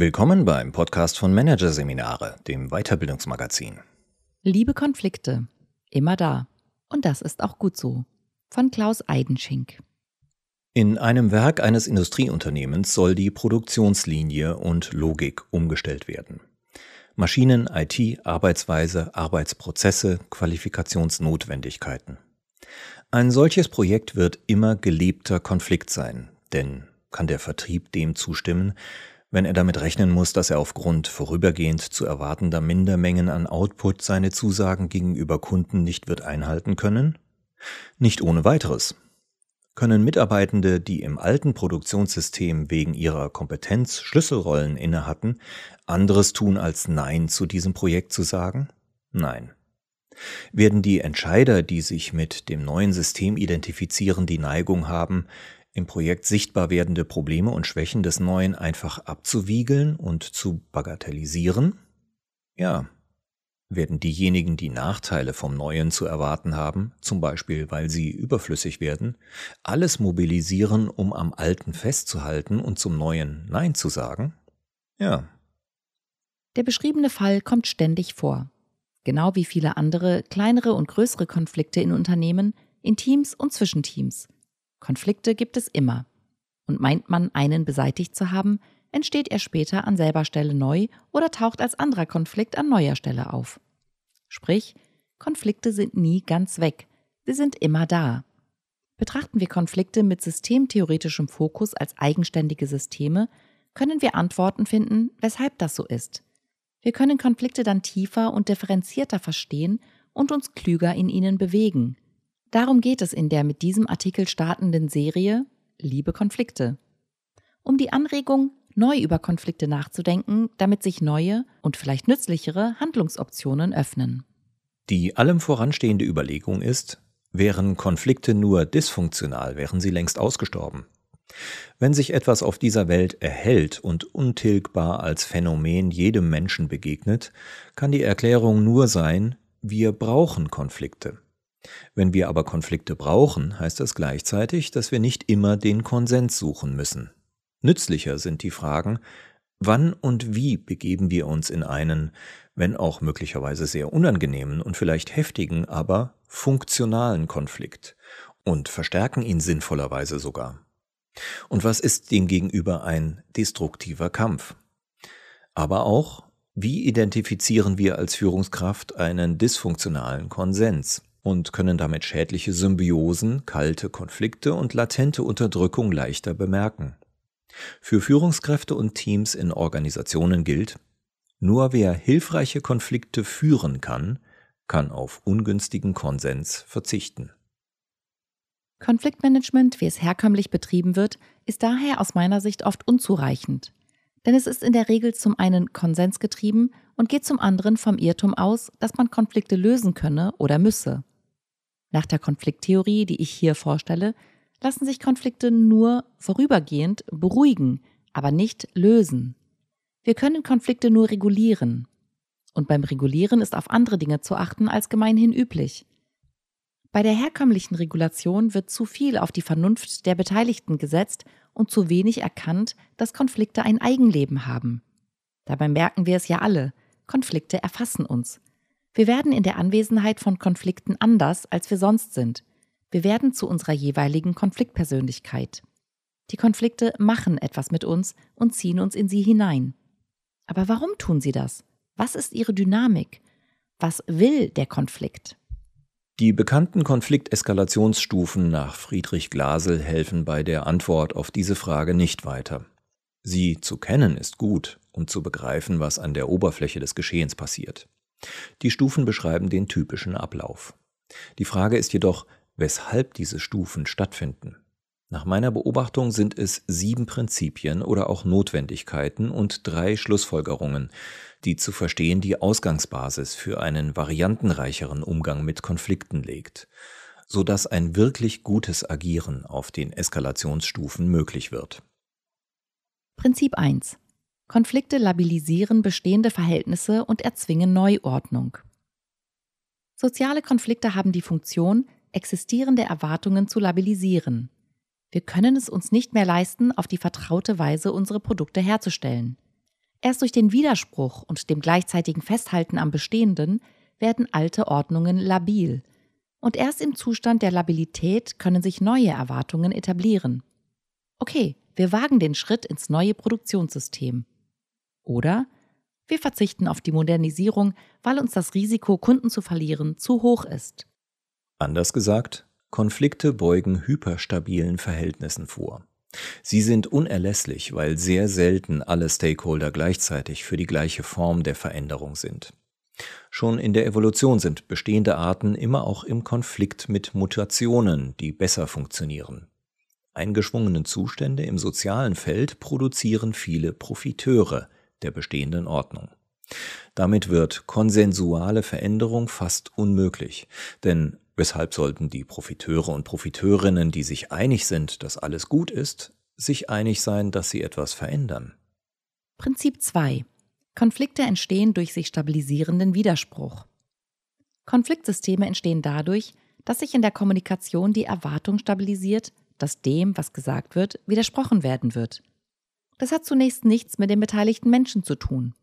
Willkommen beim Podcast von Managerseminare, dem Weiterbildungsmagazin. Liebe Konflikte, immer da. Und das ist auch gut so. Von Klaus Eidenschink. In einem Werk eines Industrieunternehmens soll die Produktionslinie und Logik umgestellt werden. Maschinen, IT, Arbeitsweise, Arbeitsprozesse, Qualifikationsnotwendigkeiten. Ein solches Projekt wird immer gelebter Konflikt sein, denn kann der Vertrieb dem zustimmen, wenn er damit rechnen muss, dass er aufgrund vorübergehend zu erwartender Mindermengen an Output seine Zusagen gegenüber Kunden nicht wird einhalten können? Nicht ohne weiteres. Können Mitarbeitende, die im alten Produktionssystem wegen ihrer Kompetenz Schlüsselrollen innehatten, anderes tun als Nein zu diesem Projekt zu sagen? Nein. Werden die Entscheider, die sich mit dem neuen System identifizieren, die Neigung haben, im Projekt sichtbar werdende Probleme und Schwächen des Neuen einfach abzuwiegeln und zu bagatellisieren? Ja. Werden diejenigen, die Nachteile vom Neuen zu erwarten haben, zum Beispiel weil sie überflüssig werden, alles mobilisieren, um am Alten festzuhalten und zum Neuen Nein zu sagen? Ja. Der beschriebene Fall kommt ständig vor. Genau wie viele andere kleinere und größere Konflikte in Unternehmen, in Teams und zwischen Teams – Konflikte gibt es immer. Und meint man, einen beseitigt zu haben, entsteht er später an selber Stelle neu oder taucht als anderer Konflikt an neuer Stelle auf. Sprich, Konflikte sind nie ganz weg, sie sind immer da. Betrachten wir Konflikte mit systemtheoretischem Fokus als eigenständige Systeme, können wir Antworten finden, weshalb das so ist. Wir können Konflikte dann tiefer und differenzierter verstehen und uns klüger in ihnen bewegen. Darum geht es in der mit diesem Artikel startenden Serie Liebe Konflikte. Um die Anregung, neu über Konflikte nachzudenken, damit sich neue und vielleicht nützlichere Handlungsoptionen öffnen. Die allem voranstehende Überlegung ist, wären Konflikte nur dysfunktional, wären sie längst ausgestorben. Wenn sich etwas auf dieser Welt erhält und untilgbar als Phänomen jedem Menschen begegnet, kann die Erklärung nur sein, wir brauchen Konflikte. Wenn wir aber Konflikte brauchen, heißt das gleichzeitig, dass wir nicht immer den Konsens suchen müssen. Nützlicher sind die Fragen, wann und wie begeben wir uns in einen, wenn auch möglicherweise sehr unangenehmen und vielleicht heftigen, aber funktionalen Konflikt und verstärken ihn sinnvollerweise sogar. Und was ist demgegenüber ein destruktiver Kampf? Aber auch, wie identifizieren wir als Führungskraft einen dysfunktionalen Konsens? Und können damit schädliche Symbiosen, kalte Konflikte und latente Unterdrückung leichter bemerken. Für Führungskräfte und Teams in Organisationen gilt, nur wer hilfreiche Konflikte führen kann, kann auf ungünstigen Konsens verzichten. Konfliktmanagement, wie es herkömmlich betrieben wird, ist daher aus meiner Sicht oft unzureichend. Denn es ist in der Regel zum einen konsensgetrieben und geht zum anderen vom Irrtum aus, dass man Konflikte lösen könne oder müsse. Nach der Konflikttheorie, die ich hier vorstelle, lassen sich Konflikte nur vorübergehend beruhigen, aber nicht lösen. Wir können Konflikte nur regulieren. Und beim Regulieren ist auf andere Dinge zu achten als gemeinhin üblich. Bei der herkömmlichen Regulation wird zu viel auf die Vernunft der Beteiligten gesetzt und zu wenig erkannt, dass Konflikte ein Eigenleben haben. Dabei merken wir es ja alle, Konflikte erfassen uns. Wir werden in der Anwesenheit von Konflikten anders, als wir sonst sind. Wir werden zu unserer jeweiligen Konfliktpersönlichkeit. Die Konflikte machen etwas mit uns und ziehen uns in sie hinein. Aber warum tun sie das? Was ist ihre Dynamik? Was will der Konflikt? Die bekannten Konflikteskalationsstufen nach Friedrich Glasel helfen bei der Antwort auf diese Frage nicht weiter. Sie zu kennen ist gut, um zu begreifen, was an der Oberfläche des Geschehens passiert. Die Stufen beschreiben den typischen Ablauf. Die Frage ist jedoch, weshalb diese Stufen stattfinden. Nach meiner Beobachtung sind es sieben Prinzipien oder auch Notwendigkeiten und drei Schlussfolgerungen, die zu verstehen die Ausgangsbasis für einen variantenreicheren Umgang mit Konflikten legt, so dass ein wirklich gutes Agieren auf den Eskalationsstufen möglich wird. Prinzip 1. Konflikte labilisieren bestehende Verhältnisse und erzwingen Neuordnung. Soziale Konflikte haben die Funktion, existierende Erwartungen zu labilisieren. Wir können es uns nicht mehr leisten, auf die vertraute Weise unsere Produkte herzustellen. Erst durch den Widerspruch und dem gleichzeitigen Festhalten am Bestehenden werden alte Ordnungen labil. Und erst im Zustand der Labilität können sich neue Erwartungen etablieren. Okay, wir wagen den Schritt ins neue Produktionssystem. Oder wir verzichten auf die Modernisierung, weil uns das Risiko, Kunden zu verlieren, zu hoch ist. Anders gesagt, Konflikte beugen hyperstabilen Verhältnissen vor. Sie sind unerlässlich, weil sehr selten alle Stakeholder gleichzeitig für die gleiche Form der Veränderung sind. Schon in der Evolution sind bestehende Arten immer auch im Konflikt mit Mutationen, die besser funktionieren. Eingeschwungene Zustände im sozialen Feld produzieren viele Profiteure der bestehenden Ordnung. Damit wird konsensuale Veränderung fast unmöglich, denn Weshalb sollten die Profiteure und Profiteurinnen, die sich einig sind, dass alles gut ist, sich einig sein, dass sie etwas verändern? Prinzip 2. Konflikte entstehen durch sich stabilisierenden Widerspruch. Konfliktsysteme entstehen dadurch, dass sich in der Kommunikation die Erwartung stabilisiert, dass dem, was gesagt wird, widersprochen werden wird. Das hat zunächst nichts mit den beteiligten Menschen zu tun.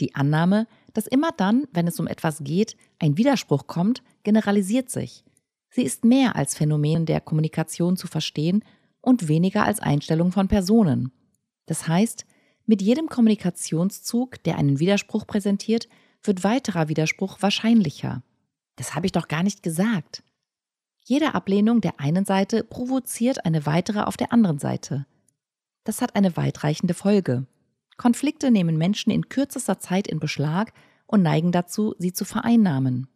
Die Annahme, dass immer dann, wenn es um etwas geht, ein Widerspruch kommt, generalisiert sich. Sie ist mehr als Phänomen der Kommunikation zu verstehen und weniger als Einstellung von Personen. Das heißt, mit jedem Kommunikationszug, der einen Widerspruch präsentiert, wird weiterer Widerspruch wahrscheinlicher. Das habe ich doch gar nicht gesagt. Jede Ablehnung der einen Seite provoziert eine weitere auf der anderen Seite. Das hat eine weitreichende Folge. Konflikte nehmen Menschen in kürzester Zeit in Beschlag und neigen dazu, sie zu vereinnahmen.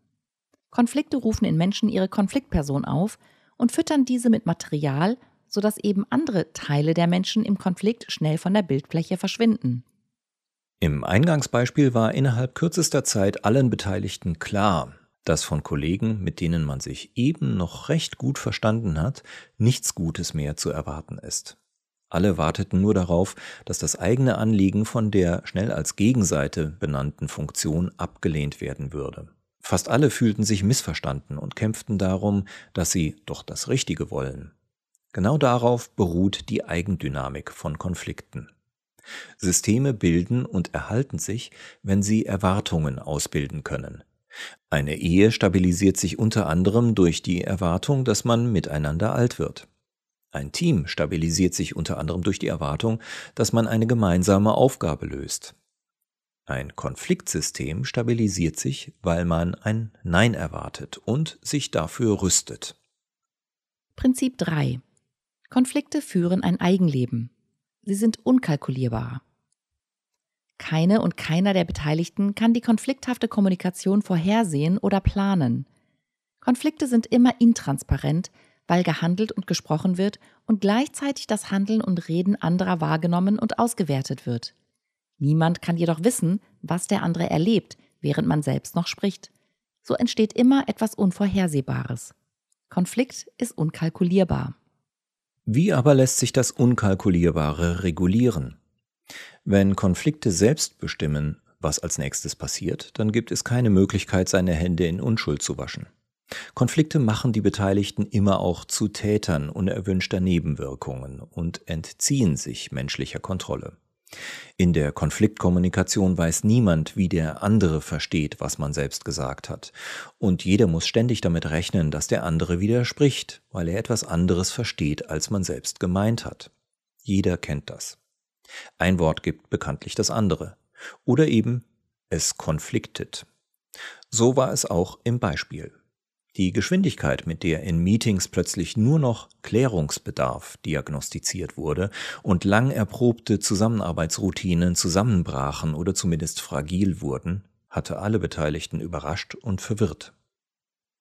Konflikte rufen in Menschen ihre Konfliktperson auf und füttern diese mit Material, sodass eben andere Teile der Menschen im Konflikt schnell von der Bildfläche verschwinden. Im Eingangsbeispiel war innerhalb kürzester Zeit allen Beteiligten klar, dass von Kollegen, mit denen man sich eben noch recht gut verstanden hat, nichts Gutes mehr zu erwarten ist. Alle warteten nur darauf, dass das eigene Anliegen von der schnell als Gegenseite benannten Funktion abgelehnt werden würde. Fast alle fühlten sich missverstanden und kämpften darum, dass sie doch das Richtige wollen. Genau darauf beruht die Eigendynamik von Konflikten. Systeme bilden und erhalten sich, wenn sie Erwartungen ausbilden können. Eine Ehe stabilisiert sich unter anderem durch die Erwartung, dass man miteinander alt wird. Ein Team stabilisiert sich unter anderem durch die Erwartung, dass man eine gemeinsame Aufgabe löst. Ein Konfliktsystem stabilisiert sich, weil man ein Nein erwartet und sich dafür rüstet. Prinzip 3. Konflikte führen ein Eigenleben. Sie sind unkalkulierbar. Keine und keiner der Beteiligten kann die konflikthafte Kommunikation vorhersehen oder planen. Konflikte sind immer intransparent, weil gehandelt und gesprochen wird und gleichzeitig das Handeln und Reden anderer wahrgenommen und ausgewertet wird. Niemand kann jedoch wissen, was der andere erlebt, während man selbst noch spricht. So entsteht immer etwas Unvorhersehbares. Konflikt ist unkalkulierbar. Wie aber lässt sich das Unkalkulierbare regulieren? Wenn Konflikte selbst bestimmen, was als nächstes passiert, dann gibt es keine Möglichkeit, seine Hände in Unschuld zu waschen. Konflikte machen die Beteiligten immer auch zu Tätern unerwünschter Nebenwirkungen und entziehen sich menschlicher Kontrolle. In der Konfliktkommunikation weiß niemand, wie der andere versteht, was man selbst gesagt hat. Und jeder muss ständig damit rechnen, dass der andere widerspricht, weil er etwas anderes versteht, als man selbst gemeint hat. Jeder kennt das. Ein Wort gibt bekanntlich das andere. Oder eben es konfliktet. So war es auch im Beispiel. Die Geschwindigkeit, mit der in Meetings plötzlich nur noch Klärungsbedarf diagnostiziert wurde und lang erprobte Zusammenarbeitsroutinen zusammenbrachen oder zumindest fragil wurden, hatte alle Beteiligten überrascht und verwirrt.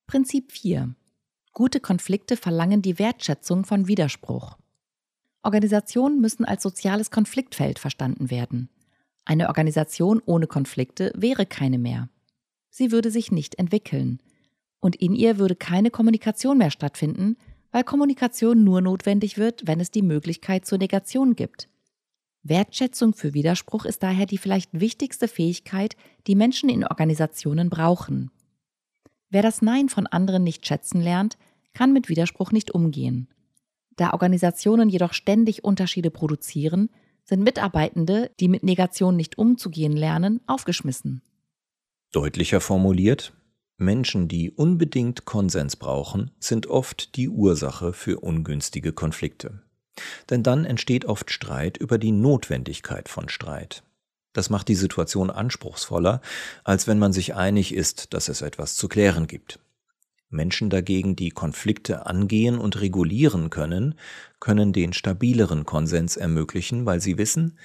Prinzip 4. Gute Konflikte verlangen die Wertschätzung von Widerspruch. Organisationen müssen als soziales Konfliktfeld verstanden werden. Eine Organisation ohne Konflikte wäre keine mehr. Sie würde sich nicht entwickeln und in ihr würde keine Kommunikation mehr stattfinden, weil Kommunikation nur notwendig wird, wenn es die Möglichkeit zur Negation gibt. Wertschätzung für Widerspruch ist daher die vielleicht wichtigste Fähigkeit, die Menschen in Organisationen brauchen. Wer das Nein von anderen nicht schätzen lernt, kann mit Widerspruch nicht umgehen. Da Organisationen jedoch ständig Unterschiede produzieren, sind Mitarbeitende, die mit Negation nicht umzugehen lernen, aufgeschmissen. Deutlicher formuliert, Menschen, die unbedingt Konsens brauchen, sind oft die Ursache für ungünstige Konflikte. Denn dann entsteht oft Streit über die Notwendigkeit von Streit. Das macht die Situation anspruchsvoller, als wenn man sich einig ist, dass es etwas zu klären gibt. Menschen dagegen, die Konflikte angehen und regulieren können, können den stabileren Konsens ermöglichen, weil sie wissen,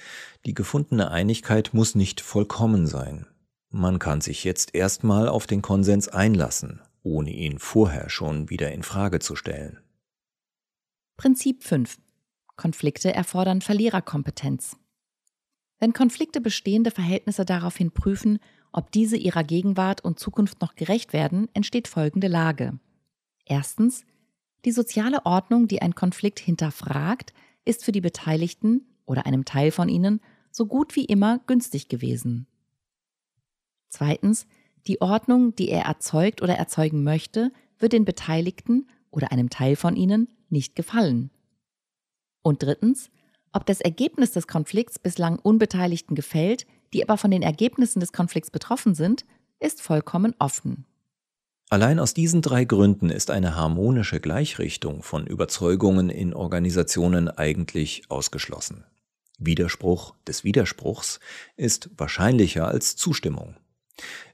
die gefundene Einigkeit muss nicht vollkommen sein. Man kann sich jetzt erstmal auf den Konsens einlassen, ohne ihn vorher schon wieder in Frage zu stellen. Prinzip 5. Konflikte erfordern Verliererkompetenz. Wenn Konflikte bestehende Verhältnisse daraufhin prüfen, ob diese ihrer Gegenwart und Zukunft noch gerecht werden, entsteht folgende Lage. Erstens, die soziale Ordnung, die ein Konflikt hinterfragt, ist für die Beteiligten oder einem Teil von ihnen so gut wie immer günstig gewesen. Zweitens, die Ordnung, die er erzeugt oder erzeugen möchte, wird den Beteiligten oder einem Teil von ihnen nicht gefallen. Und drittens, ob das Ergebnis des Konflikts bislang Unbeteiligten gefällt, die aber von den Ergebnissen des Konflikts betroffen sind, ist vollkommen offen. Allein aus diesen drei Gründen ist eine harmonische Gleichrichtung von Überzeugungen in Organisationen eigentlich ausgeschlossen. Widerspruch des Widerspruchs ist wahrscheinlicher als Zustimmung.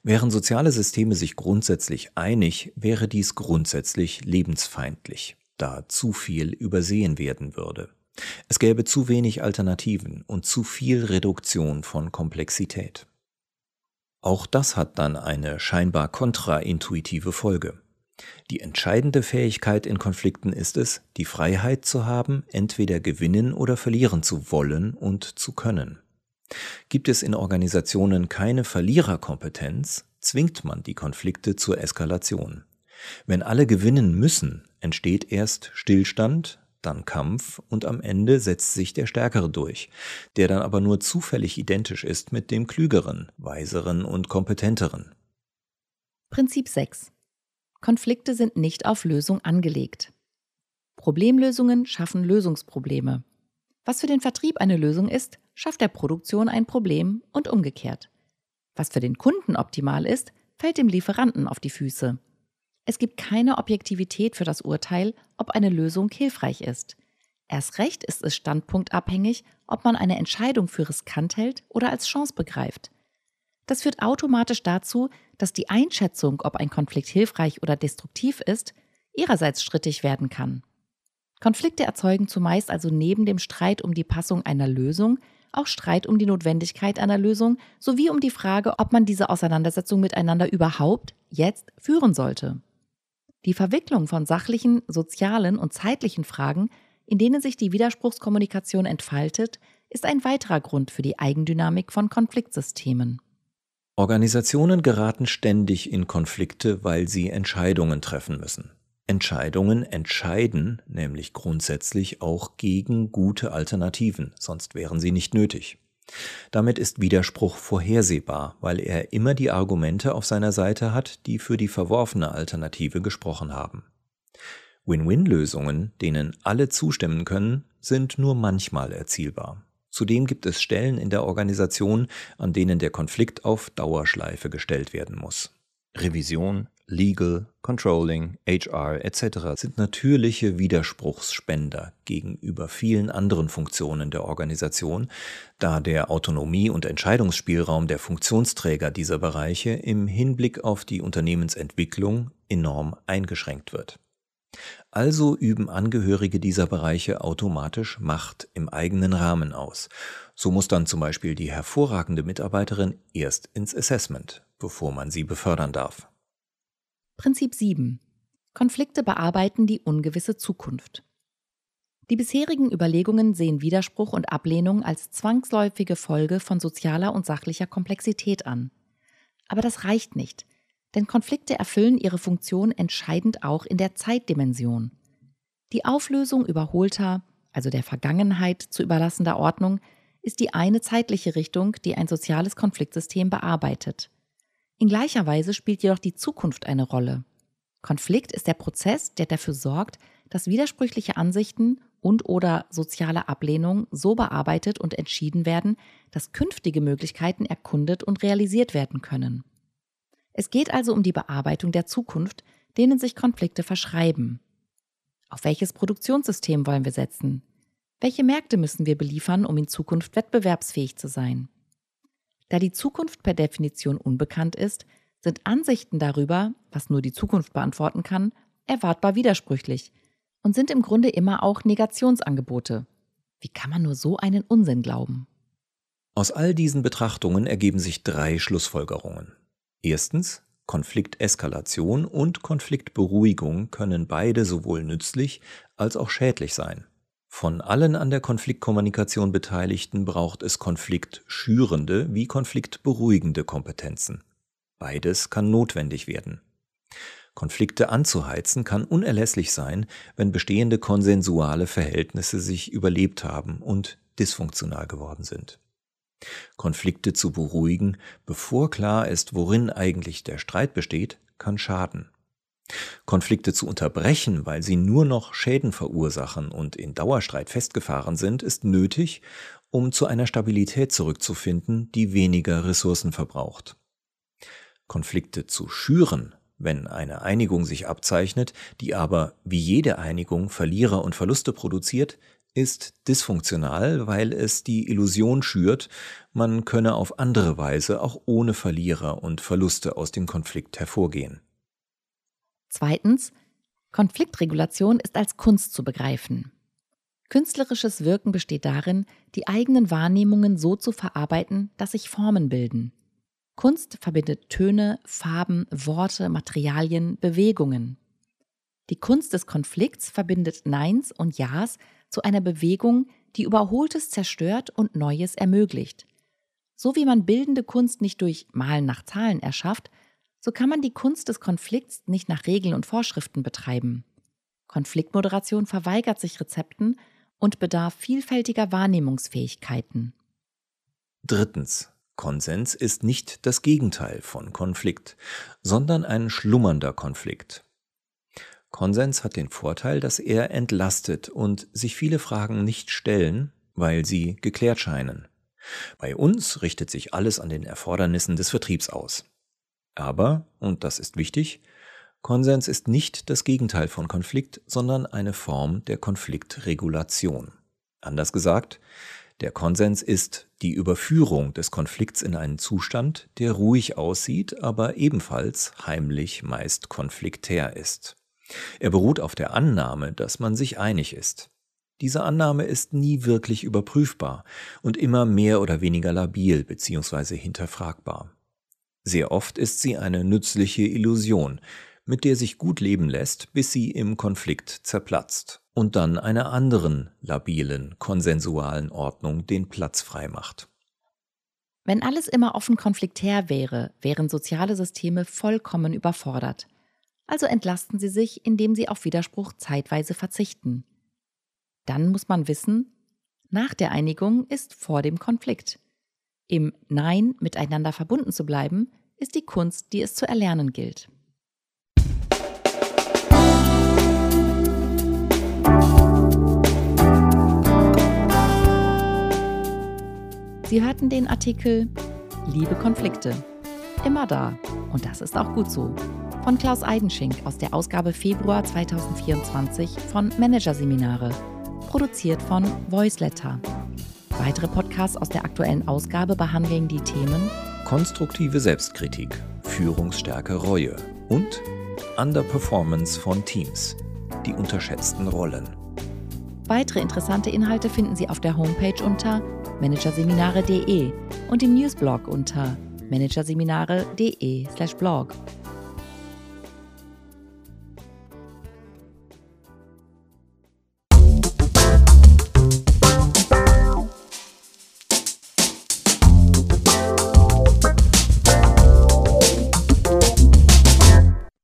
Wären soziale Systeme sich grundsätzlich einig, wäre dies grundsätzlich lebensfeindlich, da zu viel übersehen werden würde. Es gäbe zu wenig Alternativen und zu viel Reduktion von Komplexität. Auch das hat dann eine scheinbar kontraintuitive Folge. Die entscheidende Fähigkeit in Konflikten ist es, die Freiheit zu haben, entweder gewinnen oder verlieren zu wollen und zu können. Gibt es in Organisationen keine Verliererkompetenz, zwingt man die Konflikte zur Eskalation. Wenn alle gewinnen müssen, entsteht erst Stillstand, dann Kampf und am Ende setzt sich der Stärkere durch, der dann aber nur zufällig identisch ist mit dem Klügeren, Weiseren und Kompetenteren. Prinzip 6. Konflikte sind nicht auf Lösung angelegt. Problemlösungen schaffen Lösungsprobleme. Was für den Vertrieb eine Lösung ist, schafft der Produktion ein Problem und umgekehrt. Was für den Kunden optimal ist, fällt dem Lieferanten auf die Füße. Es gibt keine Objektivität für das Urteil, ob eine Lösung hilfreich ist. Erst recht ist es standpunktabhängig, ob man eine Entscheidung für riskant hält oder als Chance begreift. Das führt automatisch dazu, dass die Einschätzung, ob ein Konflikt hilfreich oder destruktiv ist, ihrerseits strittig werden kann. Konflikte erzeugen zumeist also neben dem Streit um die Passung einer Lösung auch Streit um die Notwendigkeit einer Lösung sowie um die Frage, ob man diese Auseinandersetzung miteinander überhaupt jetzt führen sollte. Die Verwicklung von sachlichen, sozialen und zeitlichen Fragen, in denen sich die Widerspruchskommunikation entfaltet, ist ein weiterer Grund für die Eigendynamik von Konfliktsystemen. Organisationen geraten ständig in Konflikte, weil sie Entscheidungen treffen müssen. Entscheidungen entscheiden nämlich grundsätzlich auch gegen gute Alternativen, sonst wären sie nicht nötig. Damit ist Widerspruch vorhersehbar, weil er immer die Argumente auf seiner Seite hat, die für die verworfene Alternative gesprochen haben. Win-Win-Lösungen, denen alle zustimmen können, sind nur manchmal erzielbar. Zudem gibt es Stellen in der Organisation, an denen der Konflikt auf Dauerschleife gestellt werden muss. Revision, Legal, Controlling, HR etc. sind natürliche Widerspruchsspender gegenüber vielen anderen Funktionen der Organisation, da der Autonomie- und Entscheidungsspielraum der Funktionsträger dieser Bereiche im Hinblick auf die Unternehmensentwicklung enorm eingeschränkt wird. Also üben Angehörige dieser Bereiche automatisch Macht im eigenen Rahmen aus. So muss dann zum Beispiel die hervorragende Mitarbeiterin erst ins Assessment, bevor man sie befördern darf. Prinzip 7. Konflikte bearbeiten die ungewisse Zukunft. Die bisherigen Überlegungen sehen Widerspruch und Ablehnung als zwangsläufige Folge von sozialer und sachlicher Komplexität an. Aber das reicht nicht, denn Konflikte erfüllen ihre Funktion entscheidend auch in der Zeitdimension. Die Auflösung überholter, also der Vergangenheit zu überlassender Ordnung, ist die eine zeitliche Richtung, die ein soziales Konfliktsystem bearbeitet. In gleicher Weise spielt jedoch die Zukunft eine Rolle. Konflikt ist der Prozess, der dafür sorgt, dass widersprüchliche Ansichten und oder soziale Ablehnung so bearbeitet und entschieden werden, dass künftige Möglichkeiten erkundet und realisiert werden können. Es geht also um die Bearbeitung der Zukunft, denen sich Konflikte verschreiben. Auf welches Produktionssystem wollen wir setzen? Welche Märkte müssen wir beliefern, um in Zukunft wettbewerbsfähig zu sein? Da die Zukunft per Definition unbekannt ist, sind Ansichten darüber, was nur die Zukunft beantworten kann, erwartbar widersprüchlich und sind im Grunde immer auch Negationsangebote. Wie kann man nur so einen Unsinn glauben? Aus all diesen Betrachtungen ergeben sich drei Schlussfolgerungen. Erstens, Konflikteskalation und Konfliktberuhigung können beide sowohl nützlich als auch schädlich sein. Von allen an der Konfliktkommunikation Beteiligten braucht es konfliktschürende wie konfliktberuhigende Kompetenzen. Beides kann notwendig werden. Konflikte anzuheizen kann unerlässlich sein, wenn bestehende konsensuale Verhältnisse sich überlebt haben und dysfunktional geworden sind. Konflikte zu beruhigen, bevor klar ist, worin eigentlich der Streit besteht, kann schaden. Konflikte zu unterbrechen, weil sie nur noch Schäden verursachen und in Dauerstreit festgefahren sind, ist nötig, um zu einer Stabilität zurückzufinden, die weniger Ressourcen verbraucht. Konflikte zu schüren, wenn eine Einigung sich abzeichnet, die aber wie jede Einigung Verlierer und Verluste produziert, ist dysfunktional, weil es die Illusion schürt, man könne auf andere Weise auch ohne Verlierer und Verluste aus dem Konflikt hervorgehen. Zweitens, Konfliktregulation ist als Kunst zu begreifen. Künstlerisches Wirken besteht darin, die eigenen Wahrnehmungen so zu verarbeiten, dass sich Formen bilden. Kunst verbindet Töne, Farben, Worte, Materialien, Bewegungen. Die Kunst des Konflikts verbindet Neins und Ja's zu einer Bewegung, die Überholtes zerstört und Neues ermöglicht. So wie man bildende Kunst nicht durch Malen nach Zahlen erschafft, so kann man die Kunst des Konflikts nicht nach Regeln und Vorschriften betreiben. Konfliktmoderation verweigert sich Rezepten und bedarf vielfältiger Wahrnehmungsfähigkeiten. Drittens. Konsens ist nicht das Gegenteil von Konflikt, sondern ein schlummernder Konflikt. Konsens hat den Vorteil, dass er entlastet und sich viele Fragen nicht stellen, weil sie geklärt scheinen. Bei uns richtet sich alles an den Erfordernissen des Vertriebs aus. Aber, und das ist wichtig, Konsens ist nicht das Gegenteil von Konflikt, sondern eine Form der Konfliktregulation. Anders gesagt, der Konsens ist die Überführung des Konflikts in einen Zustand, der ruhig aussieht, aber ebenfalls heimlich meist konfliktär ist. Er beruht auf der Annahme, dass man sich einig ist. Diese Annahme ist nie wirklich überprüfbar und immer mehr oder weniger labil bzw. hinterfragbar. Sehr oft ist sie eine nützliche Illusion, mit der sich gut leben lässt, bis sie im Konflikt zerplatzt und dann einer anderen labilen, konsensualen Ordnung den Platz frei macht. Wenn alles immer offen konfliktär wäre, wären soziale Systeme vollkommen überfordert. Also entlasten sie sich, indem sie auf Widerspruch zeitweise verzichten. Dann muss man wissen, nach der Einigung ist vor dem Konflikt. Im Nein miteinander verbunden zu bleiben, ist die Kunst, die es zu erlernen gilt. Sie hörten den Artikel Liebe Konflikte. Immer da. Und das ist auch gut so. Von Klaus Eidenschink aus der Ausgabe Februar 2024 von Managerseminare. Produziert von Voiceletter. Weitere Podcasts aus der aktuellen Ausgabe behandeln die Themen konstruktive Selbstkritik, Führungsstärke Reue und Underperformance von Teams, die unterschätzten Rollen. Weitere interessante Inhalte finden Sie auf der Homepage unter managerseminare.de und im Newsblog unter managerseminare.de/blog.